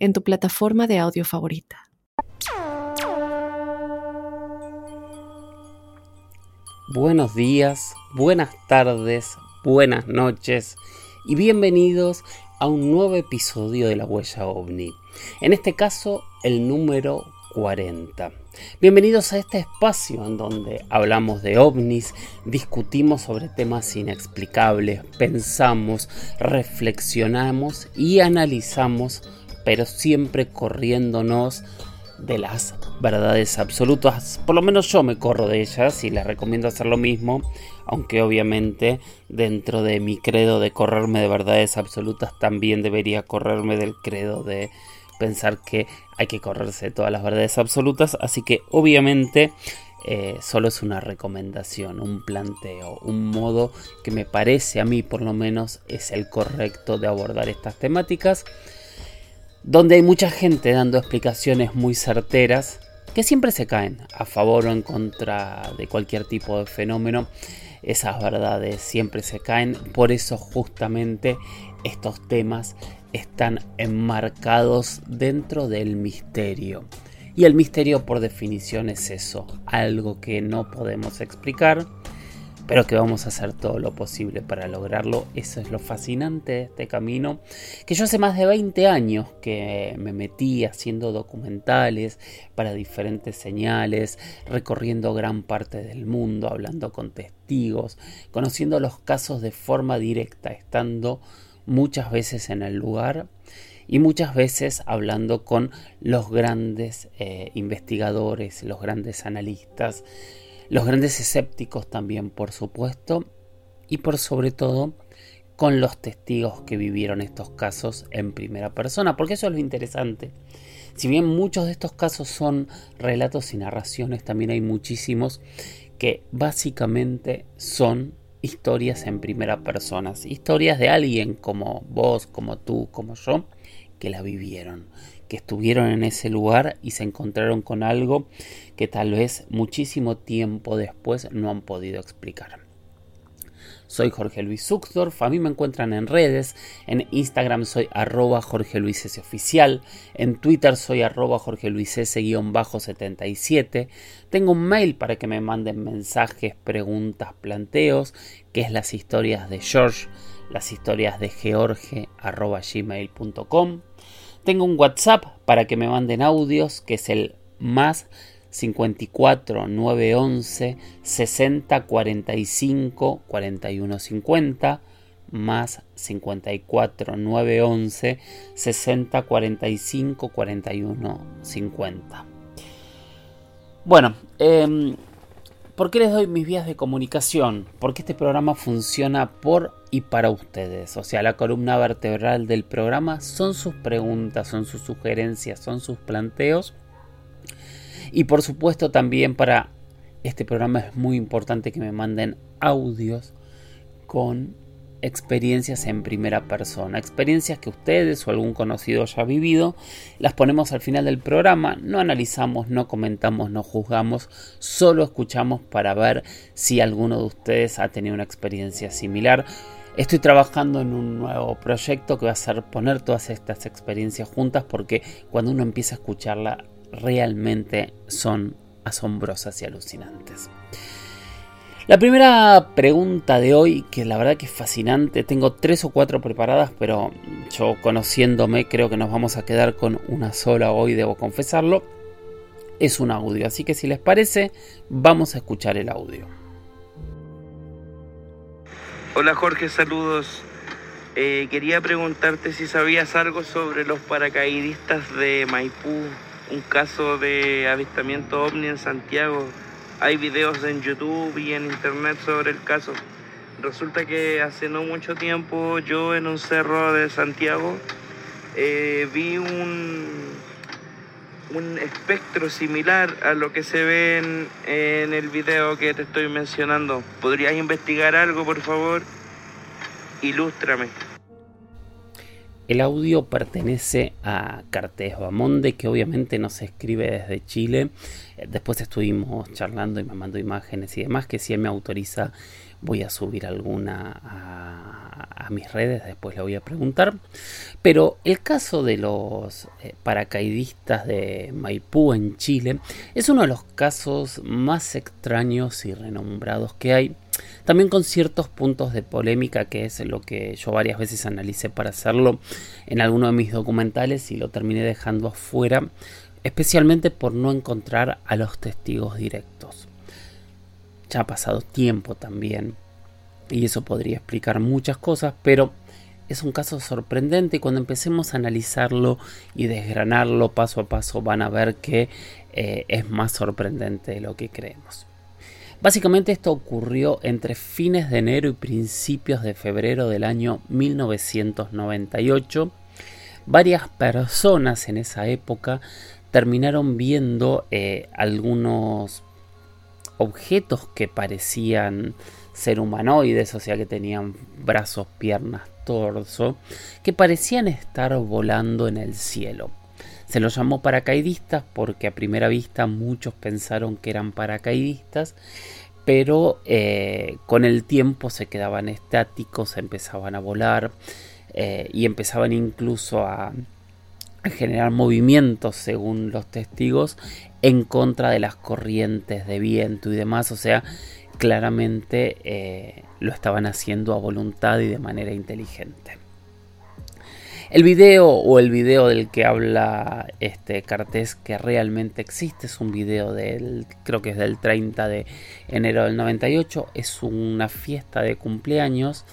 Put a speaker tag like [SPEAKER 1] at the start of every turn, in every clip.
[SPEAKER 1] en tu plataforma de audio favorita.
[SPEAKER 2] Buenos días, buenas tardes, buenas noches y bienvenidos a un nuevo episodio de La Huella OVNI. En este caso, el número 40. Bienvenidos a este espacio en donde hablamos de ovnis, discutimos sobre temas inexplicables, pensamos, reflexionamos y analizamos, pero siempre corriéndonos de las verdades absolutas. Por lo menos yo me corro de ellas y les recomiendo hacer lo mismo, aunque obviamente dentro de mi credo de correrme de verdades absolutas también debería correrme del credo de pensar que hay que correrse de todas las verdades absolutas, así que obviamente eh, solo es una recomendación, un planteo, un modo que me parece a mí por lo menos es el correcto de abordar estas temáticas, donde hay mucha gente dando explicaciones muy certeras que siempre se caen a favor o en contra de cualquier tipo de fenómeno. Esas verdades siempre se caen, por eso justamente estos temas están enmarcados dentro del misterio. Y el misterio por definición es eso, algo que no podemos explicar, pero que vamos a hacer todo lo posible para lograrlo. Eso es lo fascinante de este camino, que yo hace más de 20 años que me metí haciendo documentales para diferentes señales, recorriendo gran parte del mundo, hablando con testigos, conociendo los casos de forma directa, estando muchas veces en el lugar y muchas veces hablando con los grandes eh, investigadores, los grandes analistas, los grandes escépticos también, por supuesto, y por sobre todo con los testigos que vivieron estos casos en primera persona, porque eso es lo interesante. Si bien muchos de estos casos son relatos y narraciones, también hay muchísimos que básicamente son historias en primera persona, historias de alguien como vos, como tú, como yo, que la vivieron, que estuvieron en ese lugar y se encontraron con algo que tal vez muchísimo tiempo después no han podido explicar. Soy Jorge Luis Zuckdorf, a mí me encuentran en redes, en Instagram soy arroba Jorge Luis S. Oficial, en Twitter soy arroba Jorge Luis S-77, tengo un mail para que me manden mensajes, preguntas, planteos, que es las historias de George, las historias de George arroba gmail.com. Tengo un WhatsApp para que me manden audios, que es el más 54 911 60 45 41 50 más 54 911 60 45 41 50. Bueno, eh, ¿por qué les doy mis vías de comunicación? Porque este programa funciona por y para ustedes. O sea, la columna vertebral del programa son sus preguntas, son sus sugerencias, son sus planteos y por supuesto también para este programa es muy importante que me manden audios con experiencias en primera persona, experiencias que ustedes o algún conocido haya vivido, las ponemos al final del programa, no analizamos, no comentamos, no juzgamos, solo escuchamos para ver si alguno de ustedes ha tenido una experiencia similar. Estoy trabajando en un nuevo proyecto que va a ser poner todas estas experiencias juntas porque cuando uno empieza a escucharla realmente son asombrosas y alucinantes. La primera pregunta de hoy, que la verdad que es fascinante, tengo tres o cuatro preparadas, pero yo conociéndome creo que nos vamos a quedar con una sola hoy, debo confesarlo. Es un audio, así que si les parece, vamos a escuchar el audio.
[SPEAKER 3] Hola Jorge, saludos. Eh, quería preguntarte si sabías algo sobre los paracaidistas de Maipú un caso de avistamiento ovni en Santiago. Hay videos en YouTube y en internet sobre el caso. Resulta que hace no mucho tiempo yo en un cerro de Santiago eh, vi un, un espectro similar a lo que se ve en, en el video que te estoy mencionando. ¿Podrías investigar algo, por favor? Ilústrame.
[SPEAKER 2] El audio pertenece a Cartes Bamonde, que obviamente nos escribe desde Chile. Eh, después estuvimos charlando y me mandó imágenes y demás, que si él me autoriza voy a subir alguna a, mis redes, después le voy a preguntar. Pero el caso de los eh, paracaidistas de Maipú en Chile es uno de los casos más extraños y renombrados que hay también con ciertos puntos de polémica, que es lo que yo varias veces analicé para hacerlo en alguno de mis documentales y lo terminé dejando afuera, especialmente por no encontrar a los testigos directos. Ya ha pasado tiempo también y eso podría explicar muchas cosas, pero es un caso sorprendente y cuando empecemos a analizarlo y desgranarlo paso a paso van a ver que eh, es más sorprendente de lo que creemos. Básicamente esto ocurrió entre fines de enero y principios de febrero del año 1998. Varias personas en esa época terminaron viendo eh, algunos objetos que parecían ser humanoides, o sea que tenían brazos, piernas, torso, que parecían estar volando en el cielo. Se los llamó paracaidistas porque a primera vista muchos pensaron que eran paracaidistas, pero eh, con el tiempo se quedaban estáticos, empezaban a volar eh, y empezaban incluso a, generar movimientos, según los testigos, en contra de las corrientes de viento y demás. O sea, claramente eh, lo estaban haciendo a voluntad y de manera inteligente. El video o el video del que habla este Cartés que realmente existe es un video del creo que es del 30 de enero del 98, es una fiesta de cumpleaños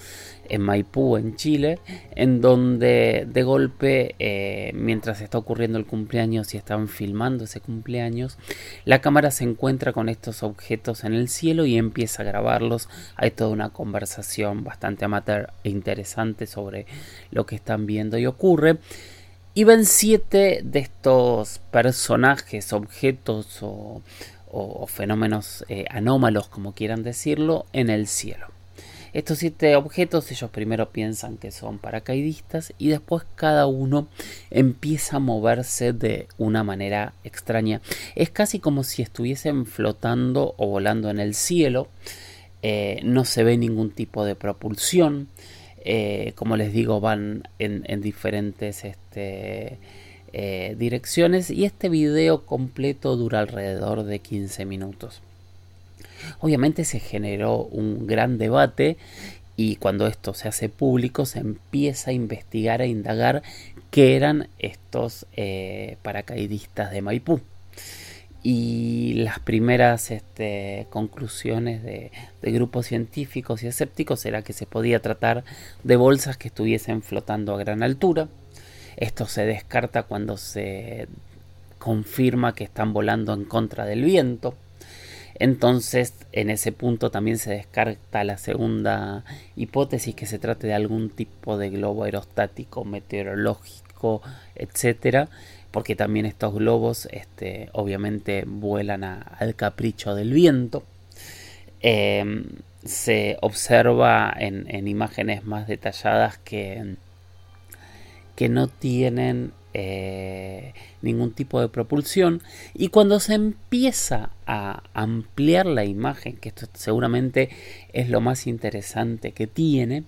[SPEAKER 2] en Maipú, en Chile, en donde de golpe, eh, mientras está ocurriendo el cumpleaños y están filmando ese cumpleaños, la cámara se encuentra con estos objetos en el cielo y empieza a grabarlos. Hay toda una conversación bastante amateur e interesante sobre lo que están viendo y ocurre. Y ven siete de estos personajes, objetos o, fenómenos eh, anómalos, como quieran decirlo, en el cielo. Estos siete objetos ellos primero piensan que son paracaidistas y después cada uno empieza a moverse de una manera extraña. Es casi como si estuviesen flotando o volando en el cielo. Eh, no se ve ningún tipo de propulsión. Eh, como les digo, van en, diferentes este, eh, direcciones y este video completo dura alrededor de 15 minutos. Obviamente se generó un gran debate y cuando esto se hace público se empieza a investigar e indagar qué eran estos eh, paracaidistas de Maipú. Y las primeras este, conclusiones de, de, grupos científicos y escépticos era que se podía tratar de bolsas que estuviesen flotando a gran altura. Esto se descarta cuando se confirma que están volando en contra del viento. Entonces, en ese punto también se descarta la segunda hipótesis que se trate de algún tipo de globo aerostático, meteorológico, etcétera, porque también estos globos, este, obviamente, vuelan al capricho del viento. Em, se observa en, imágenes más detalladas que, que no tienen eh, ningún tipo de propulsión. Y cuando se empieza a ampliar la imagen, que esto seguramente es lo más interesante que tiene,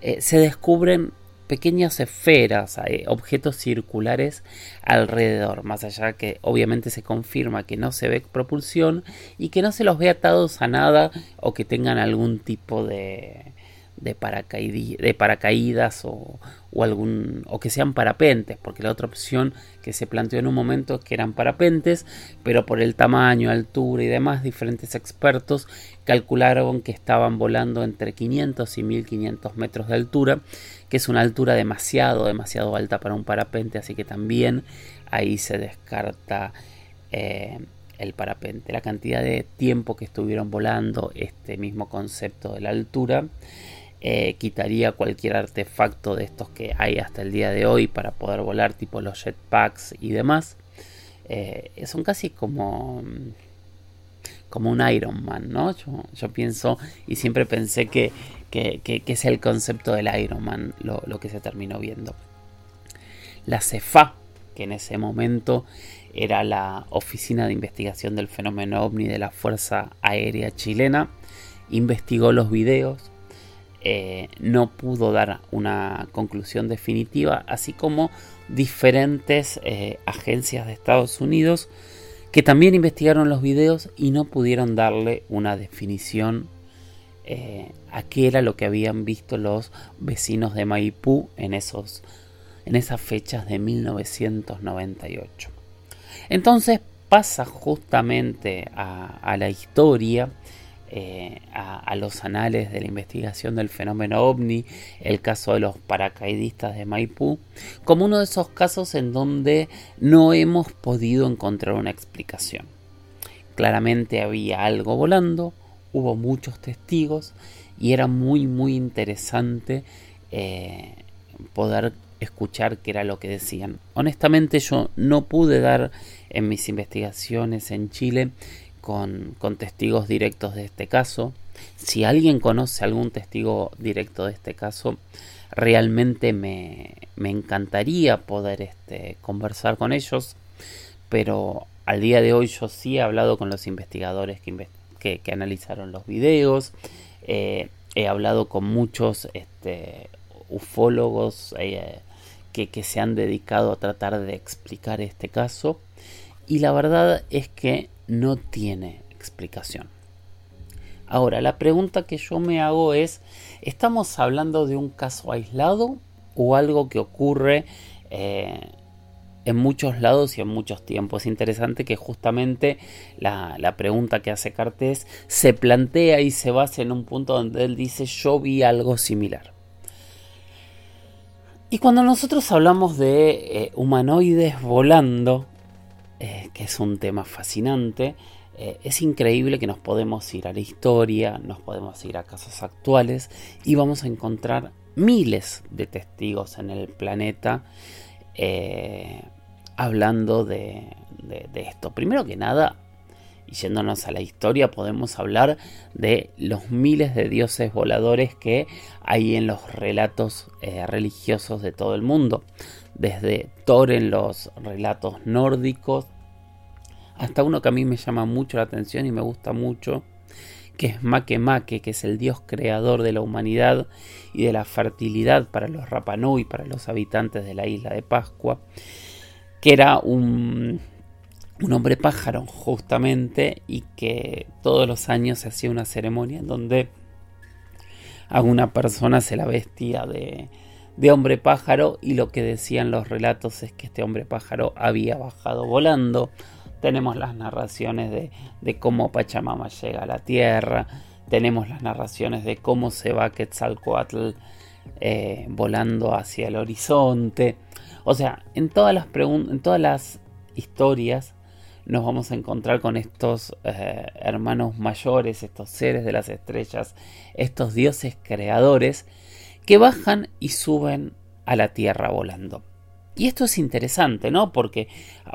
[SPEAKER 2] eh, se descubren pequeñas esferas, eh, objetos circulares alrededor, más allá que obviamente se confirma que no se ve propulsión y que no se los ve atados a nada o que tengan algún tipo de, de, paracaídas o, o, algún, o que sean parapentes, porque la otra opción que se planteó en un momento es que eran parapentes, pero por el tamaño, altura y demás, diferentes expertos calcularon que estaban volando entre 500 y 1500 metros de altura, que es una altura demasiado, demasiado alta para un parapente, así que también ahí se descarta eh, el parapente, la cantidad de tiempo que estuvieron volando, este mismo concepto de la altura. Eh, quitaría cualquier artefacto de estos que hay hasta el día de hoy para poder volar, tipo los jetpacks y demás. eh, son casi como como un Iron Man, ¿no? Yo, pienso y siempre pensé que, que, es el concepto del Iron Man lo, lo que se terminó viendo. La CEFA, que en ese momento era la Oficina de Investigación del Fenómeno OVNI de la Fuerza Aérea Chilena, investigó los videos, eh, no pudo dar una conclusión definitiva, así como diferentes eh, agencias de Estados Unidos que también investigaron los videos y no pudieron darle una definición eh, a qué era lo que habían visto los vecinos de Maipú en, esos, en esas fechas de 1998. Entonces pasa justamente a, la historia, eh, a, los anales de la investigación del fenómeno ovni, el caso de los paracaidistas de Maipú, como uno de esos casos en donde no hemos podido encontrar una explicación. Claramente había algo volando, hubo muchos testigos y era muy muy interesante eh, poder escuchar qué era lo que decían. Honestamente yo no pude dar en mis investigaciones en Chile con, testigos directos de este caso. Si alguien conoce algún testigo directo de este caso, realmente me, encantaría poder este, conversar con ellos, pero al día de hoy yo sí he hablado con los investigadores que, que, analizaron los videos, eh, he hablado con muchos este, ufólogos eh, que, que se han dedicado a tratar de explicar este caso y la verdad es que no tiene explicación. Ahora, la pregunta que yo me hago es, ¿estamos hablando de un caso aislado o algo que ocurre eh, en muchos lados y en muchos tiempos? Es interesante que justamente la, pregunta que hace Cartés se plantea y se basa en un punto donde él dice yo vi algo similar. Y cuando nosotros hablamos de eh, humanoides volando, eh, que es un tema fascinante. Eh, es increíble que nos podemos ir a la historia, nos podemos ir a casos actuales y vamos a encontrar miles de testigos en el planeta eh, hablando de, esto. Primero que nada, y yéndonos a la historia, podemos hablar de los miles de dioses voladores que hay en los relatos religiosos de todo el mundo desde Thor en los relatos nórdicos, hasta uno que a mí me llama mucho la atención y me gusta mucho, que es Makemake, que es el dios creador de la humanidad y de la fertilidad para los Rapanui, para los habitantes de la isla de Pascua, que era un, un hombre pájaro justamente y que todos los años se hacía una ceremonia en donde a una persona se la vestía de, de hombre pájaro y lo que decían los relatos es que este hombre pájaro había bajado volando. Tenemos las narraciones de, cómo Pachamama llega a la tierra, tenemos las narraciones de cómo se va Quetzalcoatl eh, volando hacia el horizonte. O sea, en todas las, en todas las historias nos vamos a encontrar con estos eh, hermanos mayores, estos seres de las estrellas, estos dioses creadores que bajan y suben a la Tierra volando. Y esto es interesante, ¿no? Porque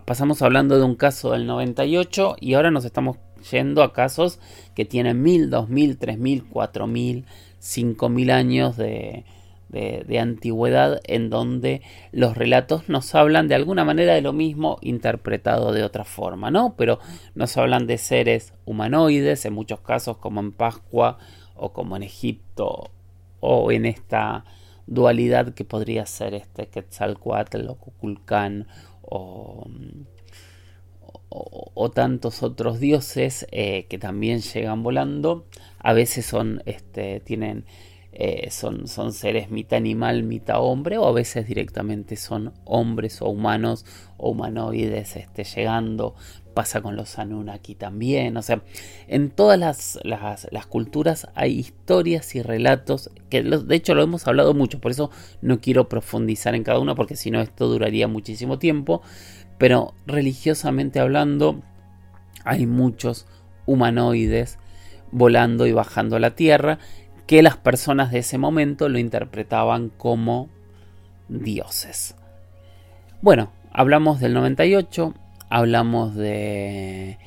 [SPEAKER 2] pasamos hablando de un caso del 98 y ahora nos estamos yendo a casos que tienen 1000, 2000, 3000, 4000, 5000 años de, de, de, antigüedad en donde los relatos nos hablan de alguna manera de lo mismo interpretado de otra forma, ¿no? Pero nos hablan de seres humanoides, en muchos casos como en Pascua o como en Egipto o en esta dualidad que podría ser este Quetzalcoatl o Kukulcán o, o, tantos otros dioses eh, que también llegan volando a veces son este tienen eh, son, son seres mitad animal, mitad hombre, o a veces directamente son hombres o humanos o humanoides este, llegando. Pasa con los Anunnaki también. O sea, en todas las, culturas hay historias y relatos que de hecho lo hemos hablado mucho, por eso no quiero profundizar en cada uno, porque si no esto duraría muchísimo tiempo. Pero religiosamente hablando, hay muchos humanoides volando y bajando a la Tierra que las personas de ese momento lo interpretaban como dioses. Bueno, hablamos del 98, hablamos de,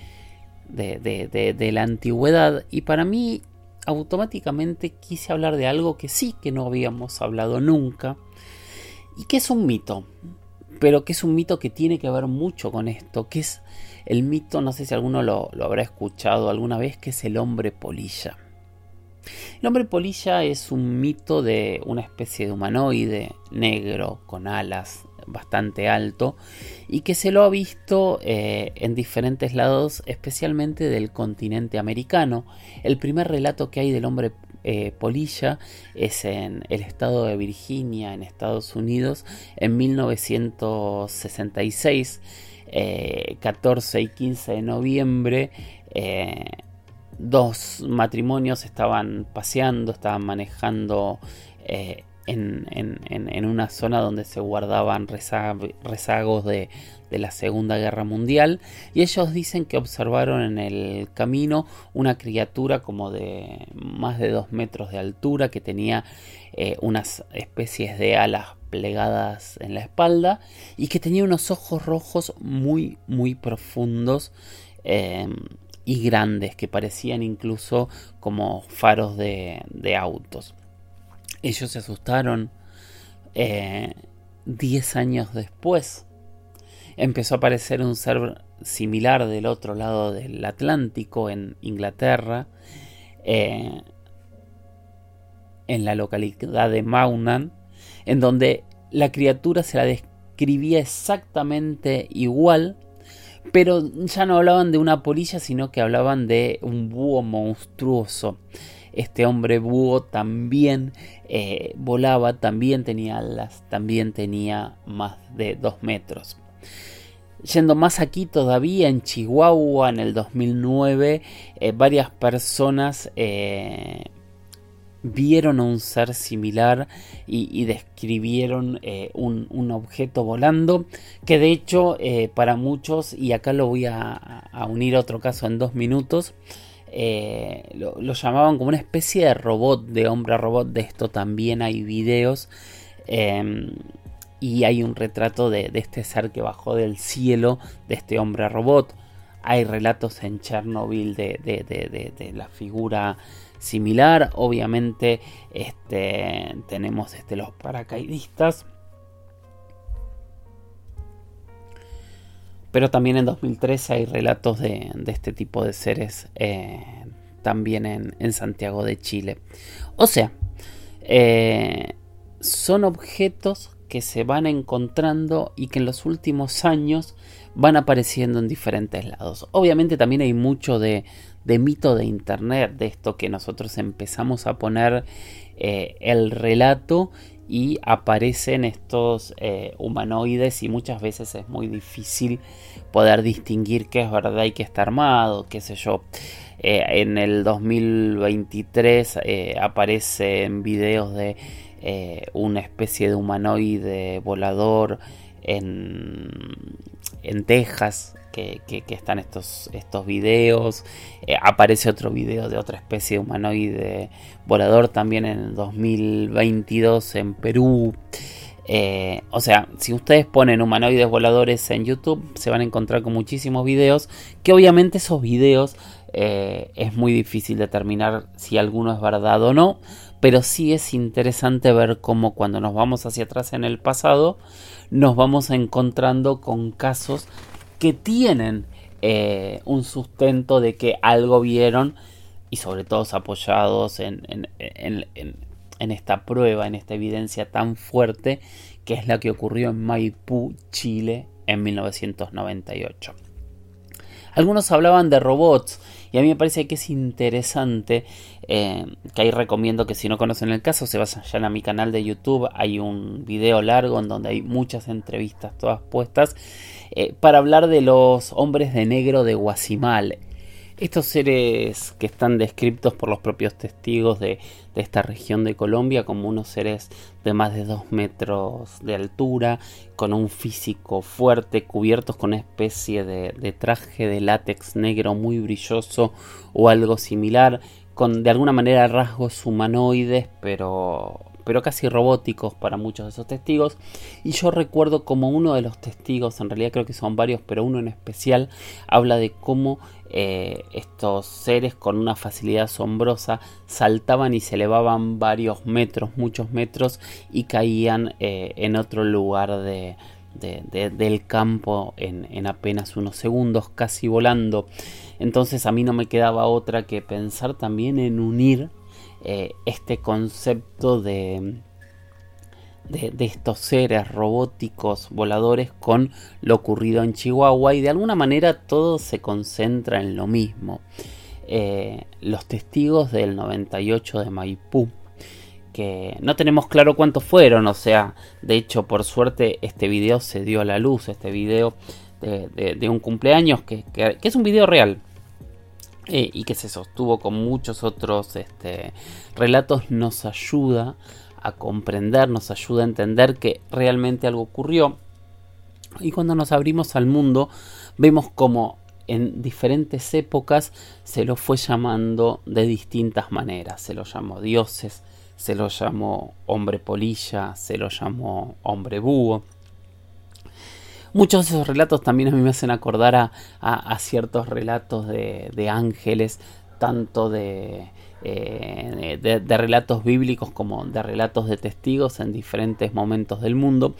[SPEAKER 2] de, de, la antigüedad y para mí automáticamente quise hablar de algo que sí que no habíamos hablado nunca y que es un mito, pero que es un mito que tiene que ver mucho con esto, que es el mito, no sé si alguno lo, lo habrá escuchado alguna vez, que es el hombre polilla. El hombre polilla es un mito de una especie de humanoide negro con alas bastante alto y que se lo ha visto eh, en diferentes lados, especialmente del continente americano. El primer relato que hay del hombre eh, polilla es en el estado de Virginia, en Estados Unidos, en 1966, 14 eh, y 15 de noviembre dos matrimonios estaban paseando, estaban manejando en, una zona donde se guardaban rezagos de, la Segunda Guerra Mundial y ellos dicen que observaron en el camino una criatura como de más de dos metros de altura que tenía eh, unas especies de alas plegadas en la espalda y que tenía unos ojos rojos muy muy profundos eh, y grandes que parecían incluso como faros de, autos. Ellos se asustaron. Eh, diez años después empezó a aparecer un ser similar del otro lado del Atlántico en Inglaterra, eh, en la localidad de Maunan, en donde la criatura se la describía exactamente igual pero ya no hablaban de una polilla, sino que hablaban de un búho monstruoso. Este hombre búho también eh, volaba, también tenía alas, también tenía más de dos metros. Yendo más aquí todavía, en Chihuahua, en el 2009, eh, varias personas eh, vieron un ser similar y, describieron un, objeto volando que de hecho para muchos y acá lo voy a, unir a otro caso en dos minutos eh, lo, llamaban como una especie de robot de hombre robot de esto también hay videos em, y hay un retrato de, este ser que bajó del cielo de este hombre robot hay relatos en Chernobyl de, de la figura similar. Obviamente este, tenemos este, los paracaidistas. Pero también en 2013 hay relatos de, este tipo de seres eh, también en, Santiago de Chile. O sea, eh, son objetos que se van encontrando y que en los últimos años van apareciendo en diferentes lados. Obviamente también hay mucho de, mito de internet, de esto que nosotros empezamos a poner eh, el relato y aparecen estos eh, humanoides y muchas veces es muy difícil poder distinguir qué es verdad y qué está armado, qué sé yo. Eh, en el 2023 aparecen videos de una especie de humanoide volador en, en Texas, que, están estos, estos videos. Eh, aparece otro video de otra especie de humanoide volador también en el 2022 en Perú. Eh, o sea, si ustedes ponen humanoides voladores en YouTube, se van a encontrar con muchísimos videos. Que obviamente esos videos eh, es muy difícil determinar si alguno es verdad o no. Pero sí es interesante ver cómo cuando nos vamos hacia atrás en el pasado, nos vamos encontrando con casos que tienen eh, un sustento de que algo vieron y sobre todo apoyados en, en, esta prueba, en esta evidencia tan fuerte que es la que ocurrió en Maipú, Chile, en 1998. Algunos hablaban de robots y a mí me parece que es interesante, eh, que ahí recomiendo que si no conocen el caso se vayan a mi canal de YouTube, hay un video largo en donde hay muchas entrevistas todas puestas eh, para hablar de los hombres de negro de Guasimal. Estos seres que están descritos por los propios testigos de, esta región de Colombia como unos seres de más de 2 metros de altura, con un físico fuerte, cubiertos con una especie de, de traje de látex negro muy brilloso o algo similar, con de alguna manera rasgos humanoides, pero, pero casi robóticos para muchos de esos testigos. Y yo recuerdo como uno de los testigos, en realidad creo que son varios, pero uno en especial, habla de cómo eh, estos seres con una facilidad asombrosa saltaban y se elevaban varios metros, muchos metros, y caían eh, en otro lugar de, del campo en, apenas unos segundos, casi volando. Entonces a mí no me quedaba otra que pensar también en unir eh, este concepto de, de, estos seres robóticos voladores con lo ocurrido en Chihuahua y de alguna manera todo se concentra en lo mismo. Eh, los testigos del 98 de Maipú que no tenemos claro cuántos fueron, o sea, de hecho por suerte este video se dio a la luz, este video de, un cumpleaños que, es un video real. Eh, y que se sostuvo con muchos otros este, relatos nos ayuda a comprender, nos ayuda a entender que realmente algo ocurrió. Y cuando nos abrimos al mundo, vemos como en diferentes épocas se lo fue llamando de distintas maneras. Se lo llamó dioses, se lo llamó hombre polilla, se lo llamó hombre búho. Muchos de esos relatos también a mí me hacen acordar a, ciertos relatos de, ángeles, tanto eh, de, de, relatos bíblicos como de relatos de testigos en diferentes momentos del mundo.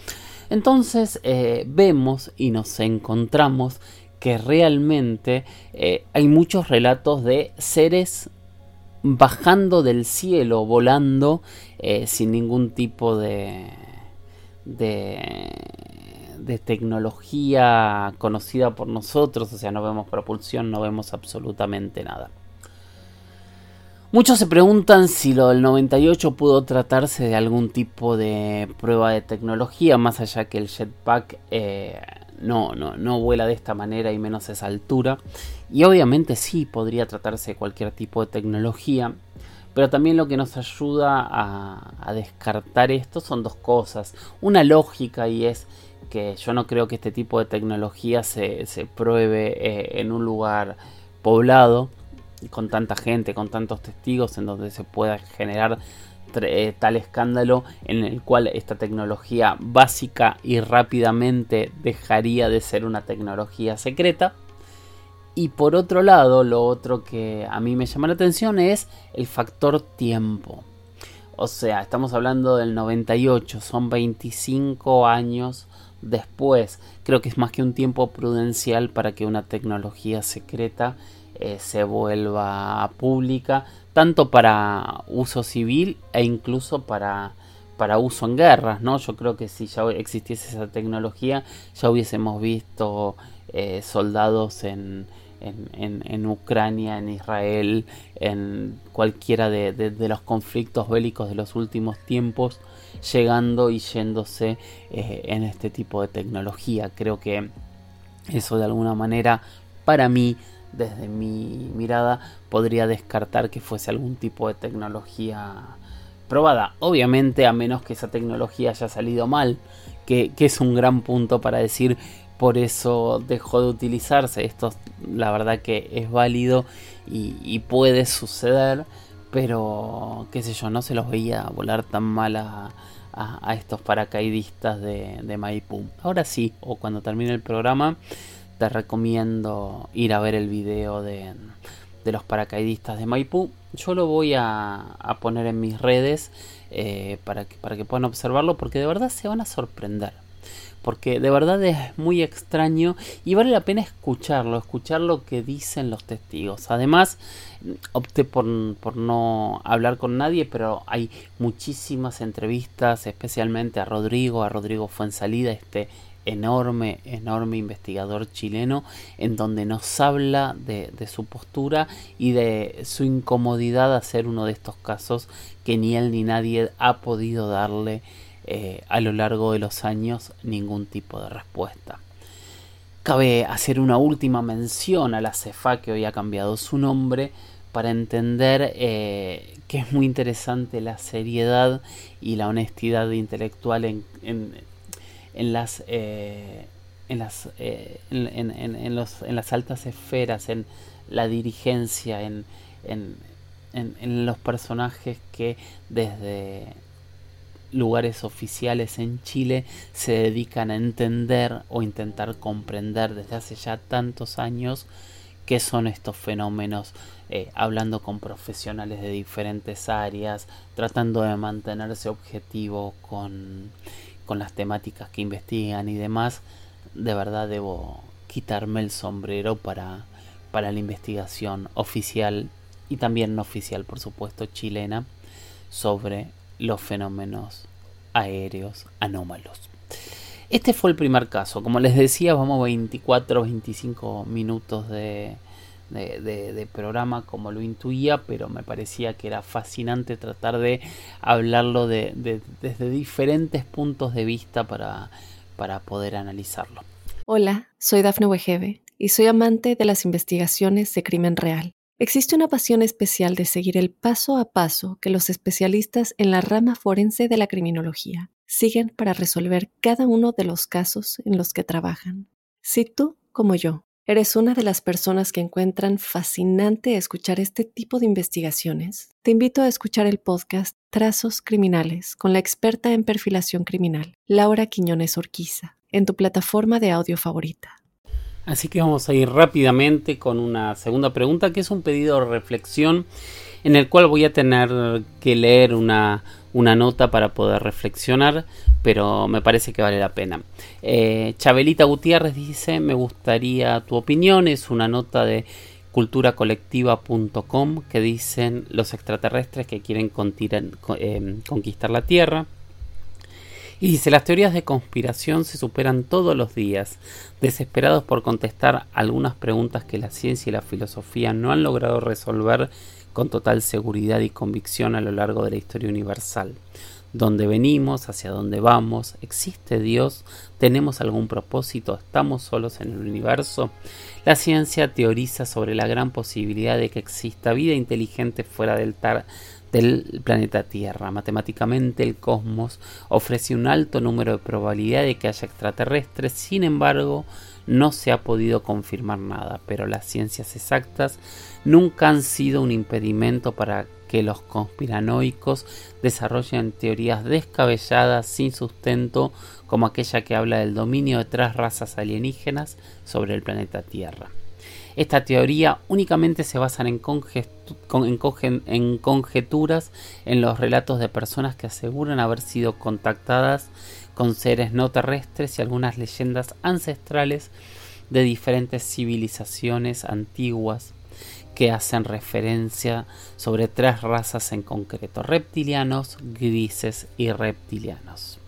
[SPEAKER 2] Entonces eh, vemos y nos encontramos que realmente eh, hay muchos relatos de seres bajando del cielo, volando, eh, sin ningún tipo de, de, de, tecnología conocida por nosotros, o sea, no vemos propulsión, no vemos absolutamente nada. Muchos se preguntan si lo del 98 pudo tratarse de algún tipo de prueba de tecnología, más allá que el jetpack eh, no, no, no vuela de esta manera y menos a esa altura. Y obviamente sí podría tratarse de cualquier tipo de tecnología. Pero también lo que nos ayuda a, descartar esto son dos cosas. Una lógica y es que yo no creo que este tipo de tecnología se, pruebe eh, en un lugar poblado con tanta gente, con tantos testigos, en donde se pueda generar tal escándalo en el cual esta tecnología básica y rápidamente dejaría de ser una tecnología secreta. Y por otro lado, lo otro que a mí me llama la atención es el factor tiempo. O sea, estamos hablando del 98, son 25 años después. Creo que es más que un tiempo prudencial para que una tecnología secreta eh, se vuelva pública, tanto para uso civil e incluso para, para uso en guerras, ¿no? Yo creo que si ya existiese esa tecnología, ya hubiésemos visto eh, soldados en, en, Ucrania, en Israel, en cualquiera de, los conflictos bélicos de los últimos tiempos, llegando y yéndose eh, en este tipo de tecnología. Creo que eso de alguna manera, para mí, desde mi mirada, podría descartar que fuese algún tipo de tecnología probada. Obviamente, a menos que esa tecnología haya salido mal, que, es un gran punto para decir por eso dejó de utilizarse. Esto la verdad que es válido y, puede suceder, pero qué sé yo, no se los veía volar tan mal a, estos paracaidistas de, de Maipú. Ahora sí, o cuando termine el programa, te recomiendo ir a ver el video de, los paracaidistas de Maipú. Yo lo voy a, poner en mis redes eh, para, que, para que puedan observarlo porque de verdad se van a sorprender. Porque de verdad es muy extraño y vale la pena escucharlo, escuchar lo que dicen los testigos. Además, opté por, por no hablar con nadie, pero hay muchísimas entrevistas, especialmente a Rodrigo, a Rodrigo Fuensalida, este enorme, enorme investigador chileno en donde nos habla de, su postura y de su incomodidad a ser uno de estos casos que ni él ni nadie ha podido darle eh, a lo largo de los años ningún tipo de respuesta. Cabe hacer una última mención a la CEFA que hoy ha cambiado su nombre para entender eh, que es muy interesante la seriedad y la honestidad intelectual en en las eh, en las eh, en, en, en, los, en las altas esferas en la dirigencia en, en, los personajes que desde lugares oficiales en Chile se dedican a entender o intentar comprender desde hace ya tantos años qué son estos fenómenos, eh, hablando con profesionales de diferentes áreas, tratando de mantenerse objetivo con, con las temáticas que investigan y demás, de verdad debo quitarme el sombrero para, para la investigación oficial y también no oficial, por supuesto, chilena sobre los fenómenos aéreos anómalos. Este fue el primer caso. Como les decía, vamos 24 25 minutos de, de, programa como lo intuía, pero me parecía que era fascinante tratar de hablarlo de, desde diferentes puntos de vista para, para poder analizarlo.
[SPEAKER 1] Hola, soy Dafne Wegebe y soy amante de las investigaciones de crimen real. Existe una pasión especial de seguir el paso a paso que los especialistas en la rama forense de la criminología siguen para resolver cada uno de los casos en los que trabajan. Si tú, como yo, eres una de las personas que encuentran fascinante escuchar este tipo de investigaciones, te invito a escuchar el podcast Trazos Criminales con la experta en perfilación criminal, Laura Quiñones Orquiza, en tu plataforma de audio favorita.
[SPEAKER 2] Así que vamos a ir rápidamente con una segunda pregunta que es un pedido de reflexión en el cual voy a tener que leer una, nota para poder reflexionar, pero me parece que vale la pena. Eh, Chabelita Gutiérrez dice, me gustaría tu opinión, es una nota de culturacolectiva.com que dicen los extraterrestres que quieren eh, conquistar la Tierra. Y dice, las teorías de conspiración se superan todos los días, desesperados por contestar algunas preguntas que la ciencia y la filosofía no han logrado resolver con total seguridad y convicción a lo largo de la historia universal. ¿Dónde venimos? ¿Hacia dónde vamos? ¿Existe Dios? ¿Tenemos algún propósito? ¿Estamos solos en el universo? La ciencia teoriza sobre la gran posibilidad de que exista vida inteligente fuera del, del planeta Tierra. Matemáticamente el cosmos ofrece un alto número de probabilidad de que haya extraterrestres, sin embargo no se ha podido confirmar nada, pero las ciencias exactas nunca han sido un impedimento para que los conspiranoicos desarrollen teorías descabelladas sin sustento como aquella que habla del dominio de tres razas alienígenas sobre el planeta Tierra. Esta teoría únicamente se basa en, en, conjeturas en los relatos de personas que aseguran haber sido contactadas con seres no terrestres y algunas leyendas ancestrales de diferentes civilizaciones antiguas que hacen referencia sobre tres razas en concreto, reptilianos, grises y reptilianos.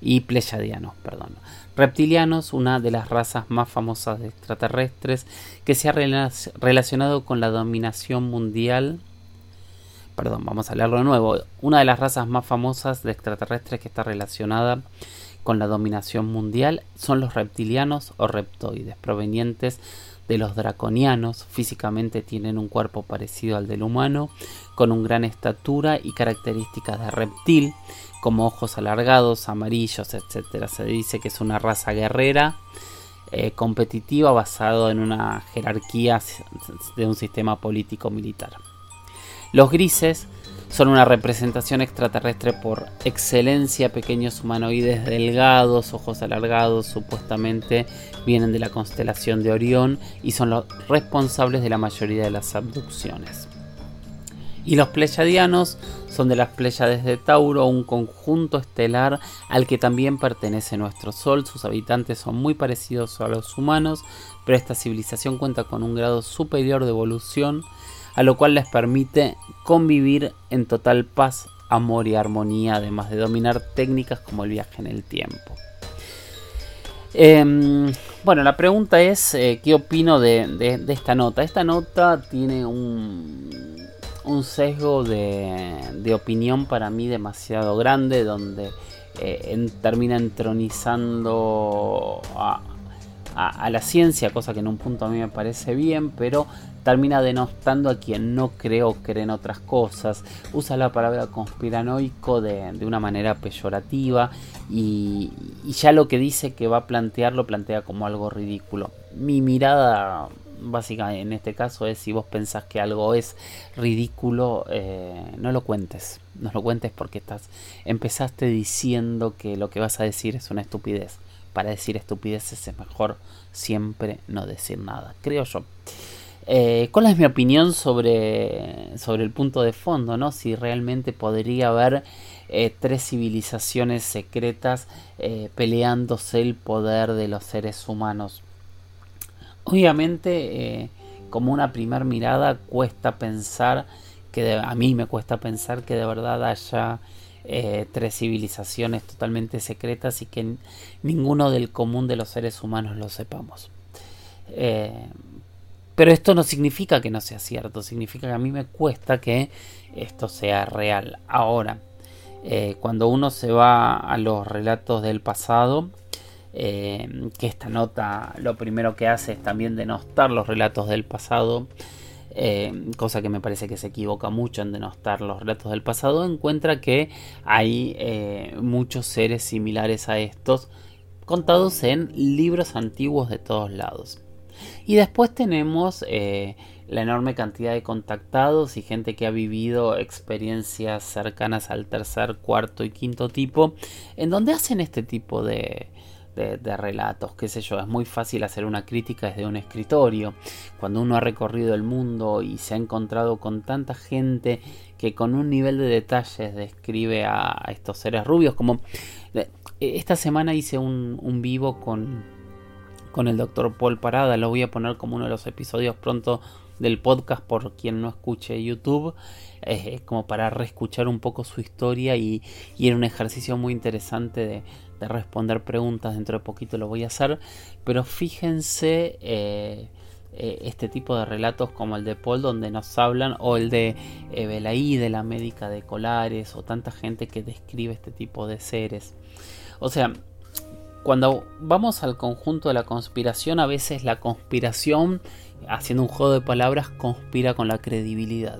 [SPEAKER 2] Y pleyadianos, perdón. Reptilianos, una de las razas más famosas de extraterrestres que se ha relacionado con la dominación mundial. Perdón, vamos a leerlo de nuevo. Una de las razas más famosas de extraterrestres que está relacionada con la dominación mundial son los reptilianos o reptoides, provenientes de los draconianos. Físicamente tienen un cuerpo parecido al del humano, con una gran estatura y características de reptil como ojos alargados, amarillos, etc. Se dice que es una raza guerrera, eh, competitiva, basado en una jerarquía de un sistema político militar. Los grises son una representación extraterrestre por excelencia, pequeños humanoides delgados, ojos alargados, supuestamente vienen de la constelación de Orión y son los responsables de la mayoría de las abducciones. Y los pleyadianos son de las Pléyades de Tauro, un conjunto estelar al que también pertenece nuestro Sol. Sus habitantes son muy parecidos a los humanos, pero esta civilización cuenta con un grado superior de evolución, a lo cual les permite convivir en total paz, amor y armonía, además de dominar técnicas como el viaje en el tiempo. Em, bueno, la pregunta es, eh, ¿qué opino de esta nota? Esta nota tiene un, sesgo de, opinión para mí demasiado grande, donde eh, termina entronizando a, la ciencia, cosa que en un punto a mí me parece bien, pero termina denostando a quien no cree o cree en otras cosas. Usa la palabra conspiranoico de, una manera peyorativa y, ya lo que dice que va a plantear lo plantea como algo ridículo. Mi mirada básicamente en este caso es si vos pensás que algo es ridículo, eh, no lo cuentes. No lo cuentes porque estás, empezaste diciendo que lo que vas a decir es una estupidez. Para decir estupideces es mejor siempre no decir nada, creo yo. Eh, ¿Cuál es mi opinión sobre, sobre el punto de fondo? ¿no? Si realmente podría haber eh, tres civilizaciones secretas eh, peleándose el poder de los seres humanos. Obviamente, eh, como una primera mirada, cuesta pensar que a mí me cuesta pensar que de verdad haya tres civilizaciones totalmente secretas y que ninguno del común de los seres humanos lo sepamos. Pero esto no significa que no sea cierto, significa que a mí me cuesta que esto sea real. Ahora, eh, cuando uno se va a los relatos del pasado, eh, que esta nota lo primero que hace es también denostar los relatos del pasado, eh, cosa que me parece que se equivoca mucho en denostar los relatos del pasado, encuentra que hay muchos seres similares a estos contados en libros antiguos de todos lados. Y después tenemos la enorme cantidad de contactados y gente que ha vivido experiencias cercanas al tercer, cuarto y quinto tipo, en donde hacen este tipo de, de, relatos, qué sé yo, es muy fácil hacer una crítica desde un escritorio. Cuando uno ha recorrido el mundo y se ha encontrado con tanta gente que con un nivel de detalles describe a, estos seres rubios, como esta semana hice un, un vivo con, con el doctor Paul Parada, lo voy a poner como uno de los episodios pronto del podcast por quien no escuche YouTube, eh, como para reescuchar un poco su historia y, y era un ejercicio muy interesante de, responder preguntas, dentro de poquito lo voy a hacer, pero fíjense eh, eh, este tipo de relatos como el de Paul donde nos hablan, o el de Belaí, de la médica de Colares, o tanta gente que describe este tipo de seres. O sea, cuando vamos al conjunto de la conspiración, a veces la conspiración haciendo un juego de palabras, conspira con la credibilidad.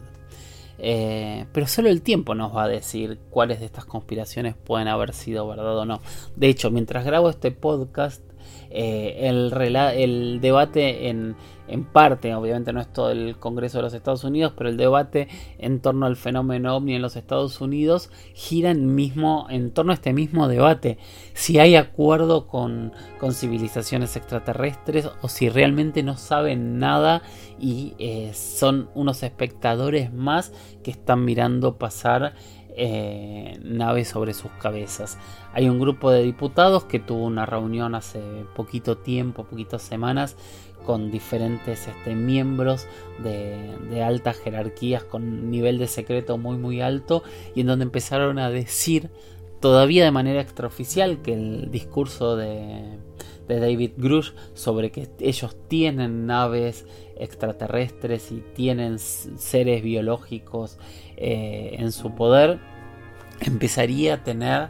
[SPEAKER 2] Eh, pero solo el tiempo nos va a decir cuáles de estas conspiraciones pueden haber sido verdad o no. De hecho, mientras grabo este podcast, eh, el, el debate en, en parte, obviamente no es todo el Congreso de los Estados Unidos, pero el debate en torno al fenómeno ovni en los Estados Unidos gira en, mismo, en torno a este mismo debate. Si hay acuerdo con, civilizaciones extraterrestres o si realmente no saben nada y eh, son unos espectadores más que están mirando pasar eh, naves sobre sus cabezas. Hay un grupo de diputados que tuvo una reunión hace poquito tiempo, poquitas semanas, con diferentes este, miembros de, altas jerarquías con nivel de secreto muy muy alto y en donde empezaron a decir todavía de manera extraoficial que el discurso de, David Grush sobre que ellos tienen naves extraterrestres y tienen seres biológicos eh, en su poder empezaría a tener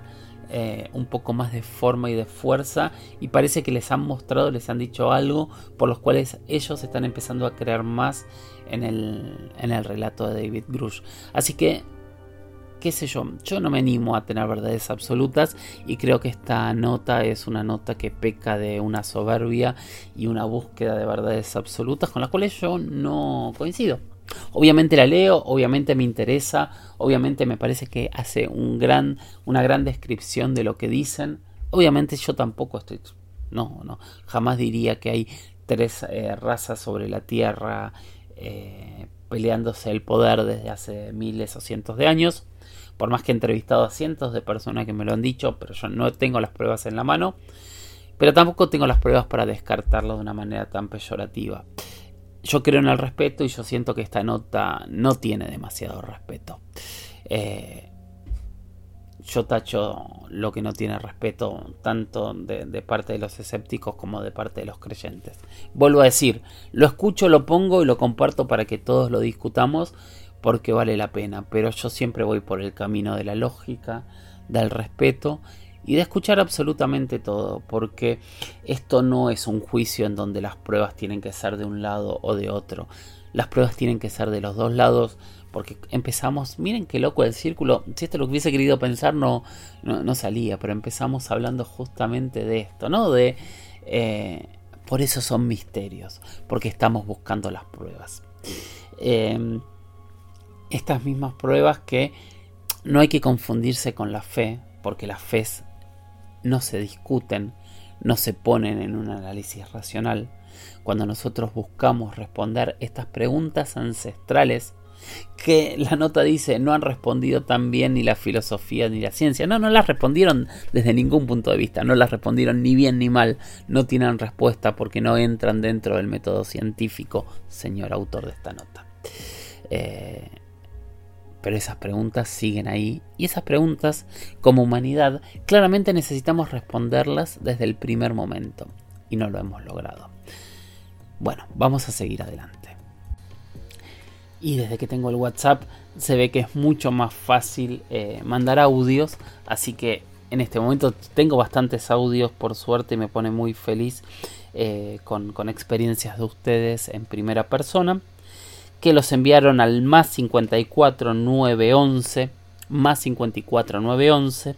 [SPEAKER 2] eh, un poco más de forma y de fuerza y parece que les han mostrado, les han dicho algo por los cuales ellos están empezando a creer más en el, en el relato de David Grush. Así que, qué sé yo, yo no me animo a tener verdades absolutas y creo que esta nota es una nota que peca de una soberbia y una búsqueda de verdades absolutas con las cuales yo no coincido. Obviamente la leo, obviamente me interesa, obviamente me parece que hace una gran descripción de lo que dicen. Obviamente yo tampoco estoy, no, no, jamás diría que hay tres eh, razas sobre la Tierra eh, peleándose el poder desde hace miles o cientos de años. Por más que he entrevistado a cientos de personas que me lo han dicho, pero yo no tengo las pruebas en la mano. Pero tampoco tengo las pruebas para descartarlo de una manera tan peyorativa yo creo en el respeto y yo siento que esta nota no tiene demasiado respeto. Eh, yo tacho lo que no tiene respeto tanto de, de, parte de los escépticos como de parte de los creyentes. Vuelvo a decir, lo escucho, lo pongo y lo comparto para que todos lo discutamos porque vale la pena, pero yo siempre voy por el camino de la lógica, del respeto y de escuchar absolutamente todo, porque esto no es un juicio en donde las pruebas tienen que ser de un lado o de otro. Las pruebas tienen que ser de los dos lados, porque empezamos, miren qué loco el círculo, si esto lo hubiese querido pensar no, salía, pero empezamos hablando justamente de esto, ¿no? De... Eh, Por eso son misterios, porque estamos buscando las pruebas. Em, estas mismas pruebas que no hay que confundirse con la fe, porque las fe no se discuten, no se ponen en un análisis racional. Cuando nosotros buscamos responder estas preguntas ancestrales, que la nota dice no han respondido tan bien ni la filosofía ni la ciencia. No, no las respondieron desde ningún punto de vista, no las respondieron ni bien ni mal, no tienen respuesta porque no entran dentro del método científico, señor autor de esta nota. Eh, pero esas preguntas siguen ahí y esas preguntas, como humanidad, claramente necesitamos responderlas desde el primer momento y no lo hemos logrado. Bueno, vamos a seguir adelante. Y desde que tengo el WhatsApp se ve que es mucho más fácil eh, mandar audios. Así que en este momento tengo bastantes audios, por suerte me pone muy feliz eh, con, experiencias de ustedes en primera persona. Que los enviaron al más 54 911, más 54 911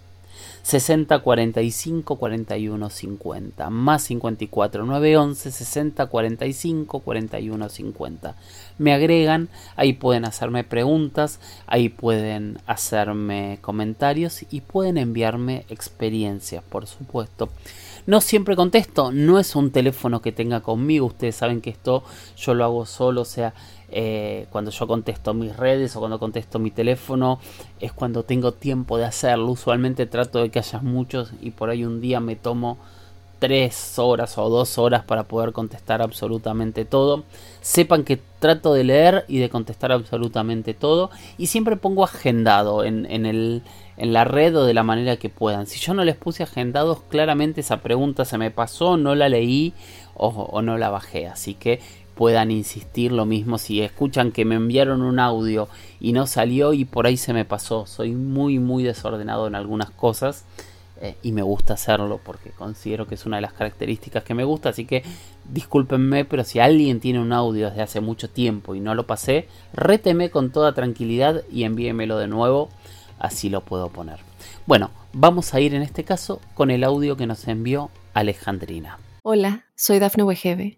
[SPEAKER 2] 60 45 41 50 más 54 911 60 45 41 50 me agregan ahí pueden hacerme preguntas ahí pueden hacerme comentarios y pueden enviarme experiencias por supuesto. No siempre contesto no es un teléfono que tenga conmigo ustedes saben que esto yo lo hago solo o sea eh, cuando yo contesto mis redes o cuando contesto mi teléfono es cuando tengo tiempo de hacerlo. Usualmente trato de que haya muchos y por ahí un día me tomo tres horas o dos horas para poder contestar absolutamente todo. Sepan que trato de leer y de contestar absolutamente todo y siempre pongo agendado en, el, en la red o de la manera que puedan. Si yo no les puse agendados, claramente esa pregunta se me pasó, no la leí o, o no la bajé. Así que puedan insistir lo mismo si escuchan que me enviaron un audio y no salió y por ahí se me pasó. Soy muy muy desordenado en algunas cosas eh, y me gusta hacerlo porque considero que es una de las características que me gusta, así que discúlpenme, pero si alguien tiene un audio desde hace mucho tiempo y no lo pasé, réteme con toda tranquilidad y envíemelo de nuevo, así lo puedo poner. Bueno, vamos a ir en este caso con el audio que nos envió Alejandrina.
[SPEAKER 1] Hola, soy Dafne Wegebe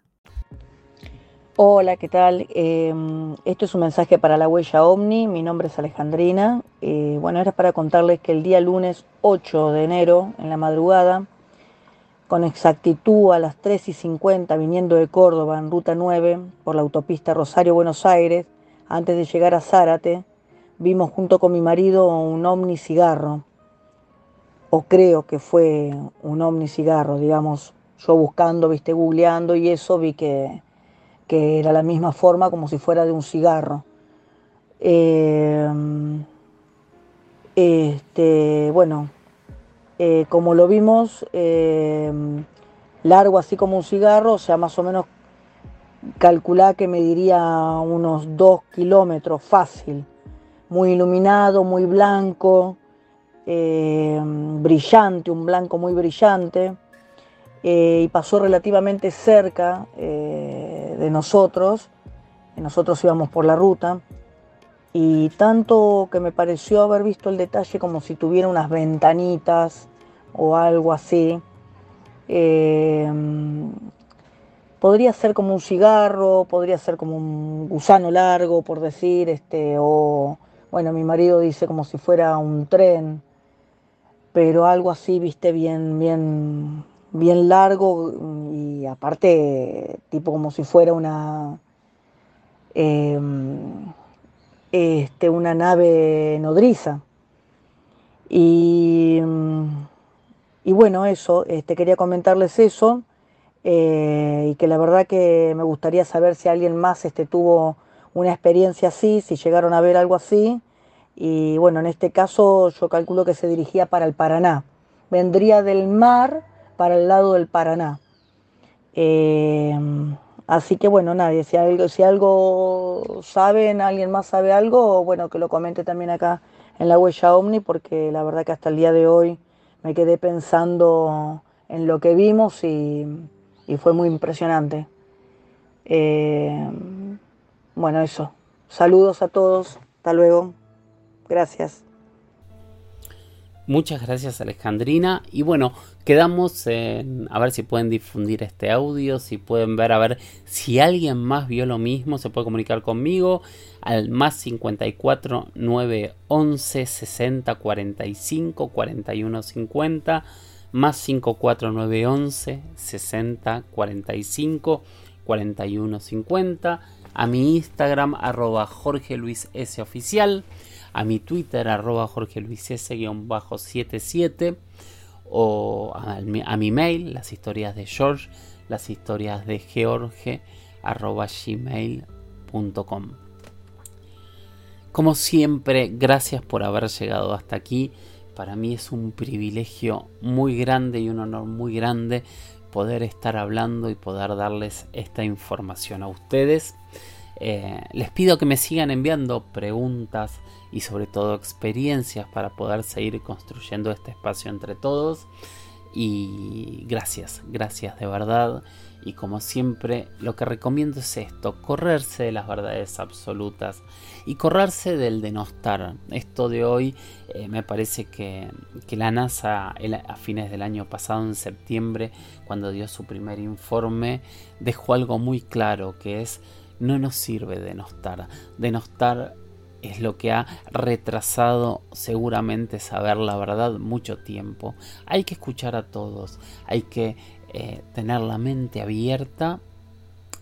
[SPEAKER 4] Hola, ¿qué tal? Em, esto es un mensaje para la huella OVNI, mi nombre es Alejandrina. Eh, bueno, era para contarles que el día lunes 8 de enero, en la madrugada, con exactitud a las 3 y 50, viniendo de Córdoba en ruta 9 por la autopista Rosario-Buenos Aires, antes de llegar a Zárate, vimos junto con mi marido un ovni cigarro, o creo que fue un ovni cigarro, digamos, yo buscando, viste, googleando y eso vi que que era la misma forma como si fuera de un cigarro. Eh, este, bueno, eh, como lo vimos, eh, largo así como un cigarro, o sea, más o menos calculá que me diría unos dos kilómetros fácil, muy iluminado, muy blanco, brillante, un blanco muy brillante, y pasó relativamente cerca de nosotros, nosotros íbamos por la ruta, y tanto que me pareció haber visto el detalle como si tuviera unas ventanitas o algo así. Em, podría ser como un cigarro, podría ser como un gusano largo, por decir, este, o bueno, mi marido dice como si fuera un tren, pero algo así, viste, bien, bien, bien largo y aparte tipo como si fuera una em, este, una nave nodriza. Y, y bueno, eso, este, quería comentarles eso eh, y que la verdad que me gustaría saber si alguien más este, tuvo una experiencia así, si llegaron a ver algo así. Y bueno, en este caso yo calculo que se dirigía para el Paraná. Vendría del mar para el lado del Paraná. Eh, Así que bueno, nadie, si algo, si algo saben, alguien más sabe algo, bueno, que lo comente también acá en la huella Omni, porque la verdad que hasta el día de hoy me quedé pensando en lo que vimos y, fue muy impresionante. Eh, bueno, eso. Saludos a todos. Hasta luego. Gracias.
[SPEAKER 2] Muchas gracias Alejandrina. Y bueno, quedamos en a ver si pueden difundir este audio, si pueden ver, a ver si alguien más vio lo mismo, se puede comunicar conmigo al más 54 911 60 45 41 50 más 54 911 60 45 41 50 a mi Instagram arroba Jorge Luis S oficial a mi Twitter arroba Jorge Luis S-77 o a mi, a mi, mail las historias de George, las historias de George arroba gmail.com. Como siempre, gracias por haber llegado hasta aquí. Para mí es un privilegio muy grande y un honor muy grande poder estar hablando y poder darles esta información a ustedes. Eh, les pido que me sigan enviando preguntas y sobre todo experiencias para poder seguir construyendo este espacio entre todos. Y gracias, gracias de verdad. Y como siempre, lo que recomiendo es esto, correrse de las verdades absolutas y correrse del denostar. Esto de hoy eh, me parece que, que la NASA a fines del año pasado, en septiembre, cuando dio su primer informe, dejó algo muy claro, que es no nos sirve denostar. Denostar es lo que ha retrasado seguramente saber la verdad mucho tiempo. Hay que escuchar a todos, hay que eh, tener la mente abierta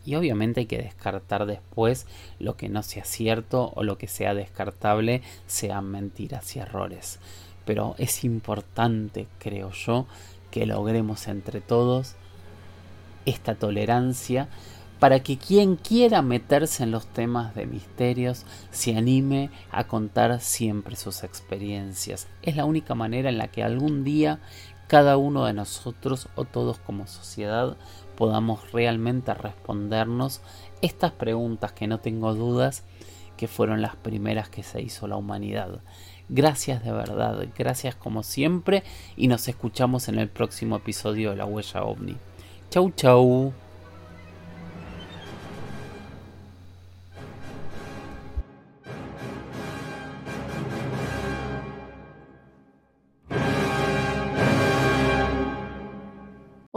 [SPEAKER 2] y obviamente hay que descartar después lo que no sea cierto o lo que sea descartable sean mentiras y errores. Pero es importante, creo yo, que logremos entre todos esta tolerancia para que quien quiera meterse en los temas de misterios se anime a contar siempre sus experiencias. Es la única manera en la que algún día cada uno de nosotros o todos como sociedad podamos realmente respondernos estas preguntas que no tengo dudas que fueron las primeras que se hizo la humanidad. Gracias de verdad, gracias como siempre y nos escuchamos en el próximo episodio de La Huella OVNI. Chau chau.